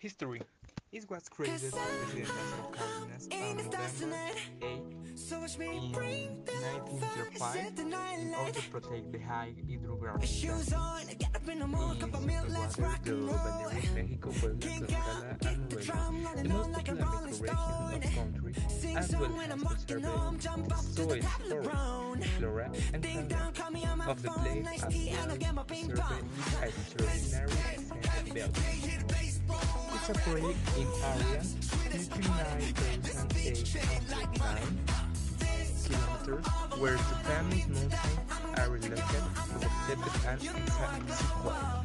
History. It was created by President Lázaro Cárdenas on November. 8 in 1905 in order to protect the high hydrographic Shoes on, get up in the morning, cup of milk, let's rock and roll. México, Puebla, Tlaxcala, and Morelos, the most economic region of country, as well as conserving the soil, forest, flora, and fauna of the place, as well as preserving its extraordinary scenic beauty. a operated in area 59,809 kilometers, where the famous mountains are located, Popocatépetl and Iztaccíhuatl.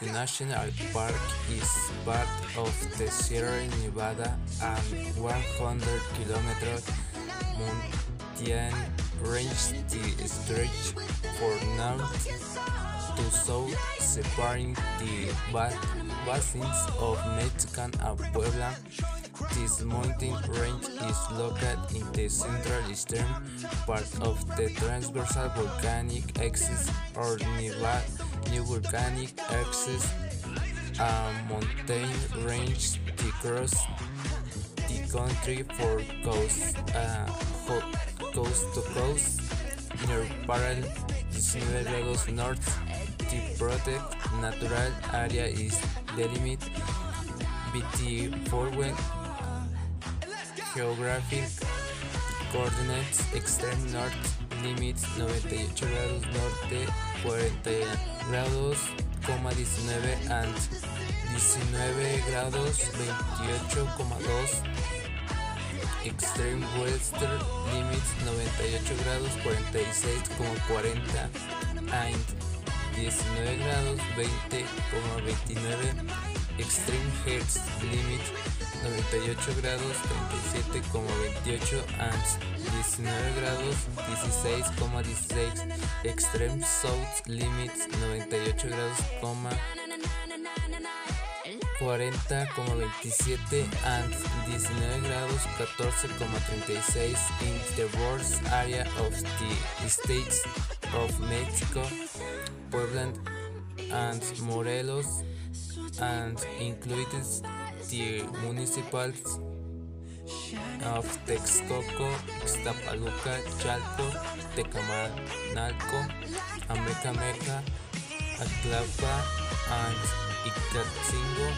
The national park is part of the Sierra Nevada and 100 kilometer mountain range that stretch for north to south, separating the basins of Mexican and Puebla. This mountain range is located in the central eastern part of the transversal volcanic axis or new volcanic axis, a mountain range that cross the country for coast, uh, coast to coast near parallel 19 grados north. The protected natural area is delimited by the following geographic coordinates extreme north limits 98 grados norte 40 grados, coma 19 and 19 grados 28,2 extreme western limits 98 grados 46,40 and 19 grados 20,29 extreme hertz limit 98 grados 37,28 and 19 grados 16,16 extreme south limits 98 grados, 40,27 and 19 grados 14,36 in the worst area of the states of Mexico, Puebla and Morelos and included the municipalities of Texcoco, Ixtapaluca, Chalco, Tecamanalco, Amecameca, Aclapa, and Icatzingo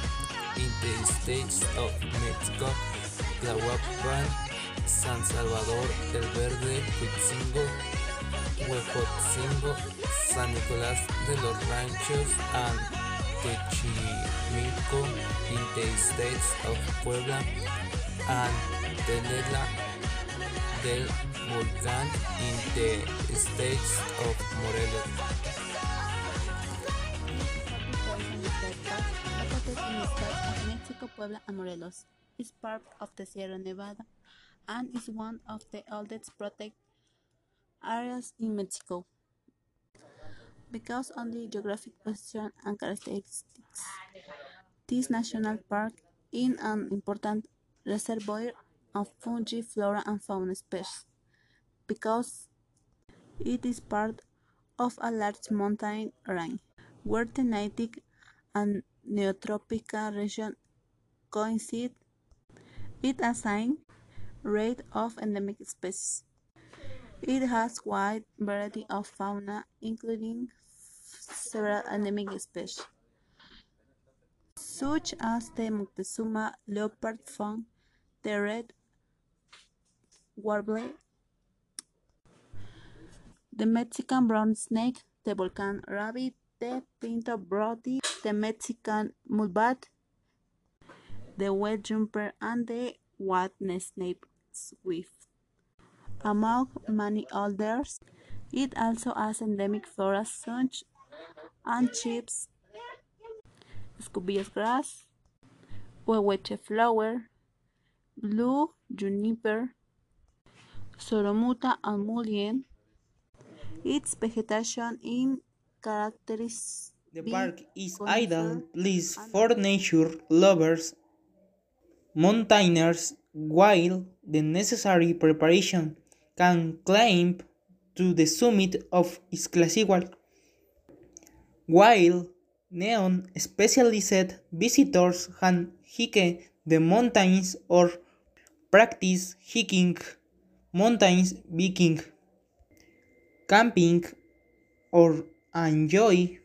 in the states of Mexico, Tlahuapan, San Salvador, El Verde, Huitzingo, Huejotzingo, San Nicolás de los Ranchos, and Techimilco in the states of Puebla and Tenela del Volcán in the states of Morelos. of. It's part of the Sierra Nevada and is one of the oldest protected areas in Mexico. Because of the geographic position and characteristics, this national park is an important reservoir of fungi, flora, and fauna species. Because it is part of a large mountain range, where the native and neotropical region coincide, it assigns rate of endemic species. It has wide variety of fauna, including several endemic species, such as the Moctezuma leopard fawn, the red warbler, the Mexican brown snake, the volcan rabbit, the pinto brody, the Mexican mulbat, the wet jumper, and the white snake swift. Among many others, it also has endemic flora such as chips, scubillas grass, huehueche flower, blue juniper, soromuta and mullein. Its vegetation in characterized The park is ideal place for nature lovers, mountaineers, while the necessary preparation can climb to the summit of Iztaccíhuatl. While Neon specialized visitors can hike the mountains or practice hiking, mountain biking, camping, or enjoy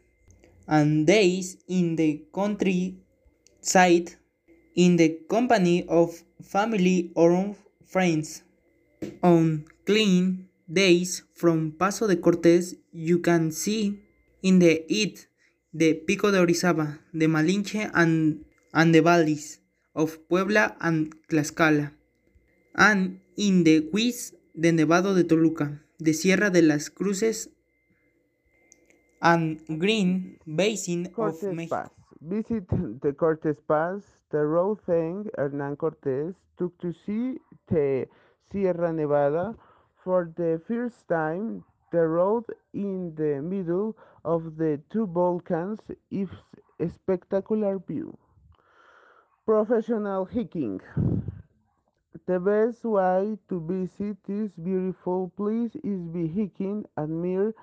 and days in the countryside in the company of family or friends. On clean days from Paso de Cortés, you can see in the it the Pico de Orizaba, the Malinche and, and the valleys of Puebla and Tlaxcala, and in the Huiz, the Nevado de Toluca, the Sierra de las Cruces and Green Basin Cortes of Mexico. Pass. Visit the Cortes Pass, the road thing Hernan Cortes took to see the Sierra Nevada for the first time. The road in the middle of the two volcans is a spectacular view. Professional hiking. The best way to visit this beautiful place is by hiking, admire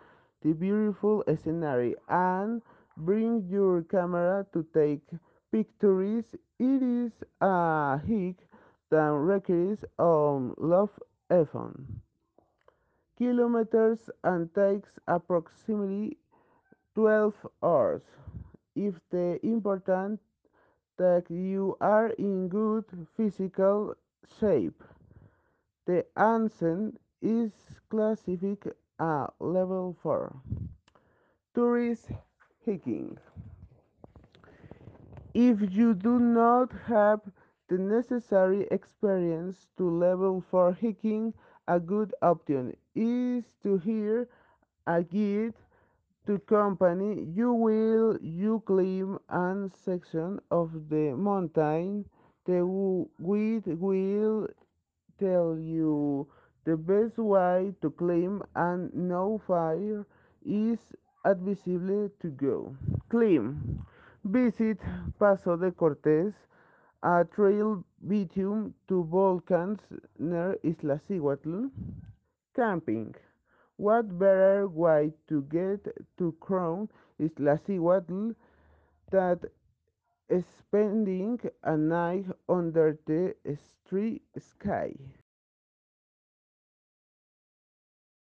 the beautiful scenery, and bring your camera to take pictures. It is a hike that requires um, lot of effort. Kilometers and takes approximately 12 hours. If the important that you are in good physical shape, the ascent is classified a level 4. Tourist hiking. If you do not have the necessary experience to level 4 hiking, a good option is to hire a guide to accompany you while you climb a section of the mountain. The guide will tell you the best way to climb and no fire is advisable to go. Climb. Visit Paso de Cortés, a trail between two volcans near Iztaccíhuatl. Camping. What better way to get to Crown Iztaccíhuatl than spending a night under the starry sky?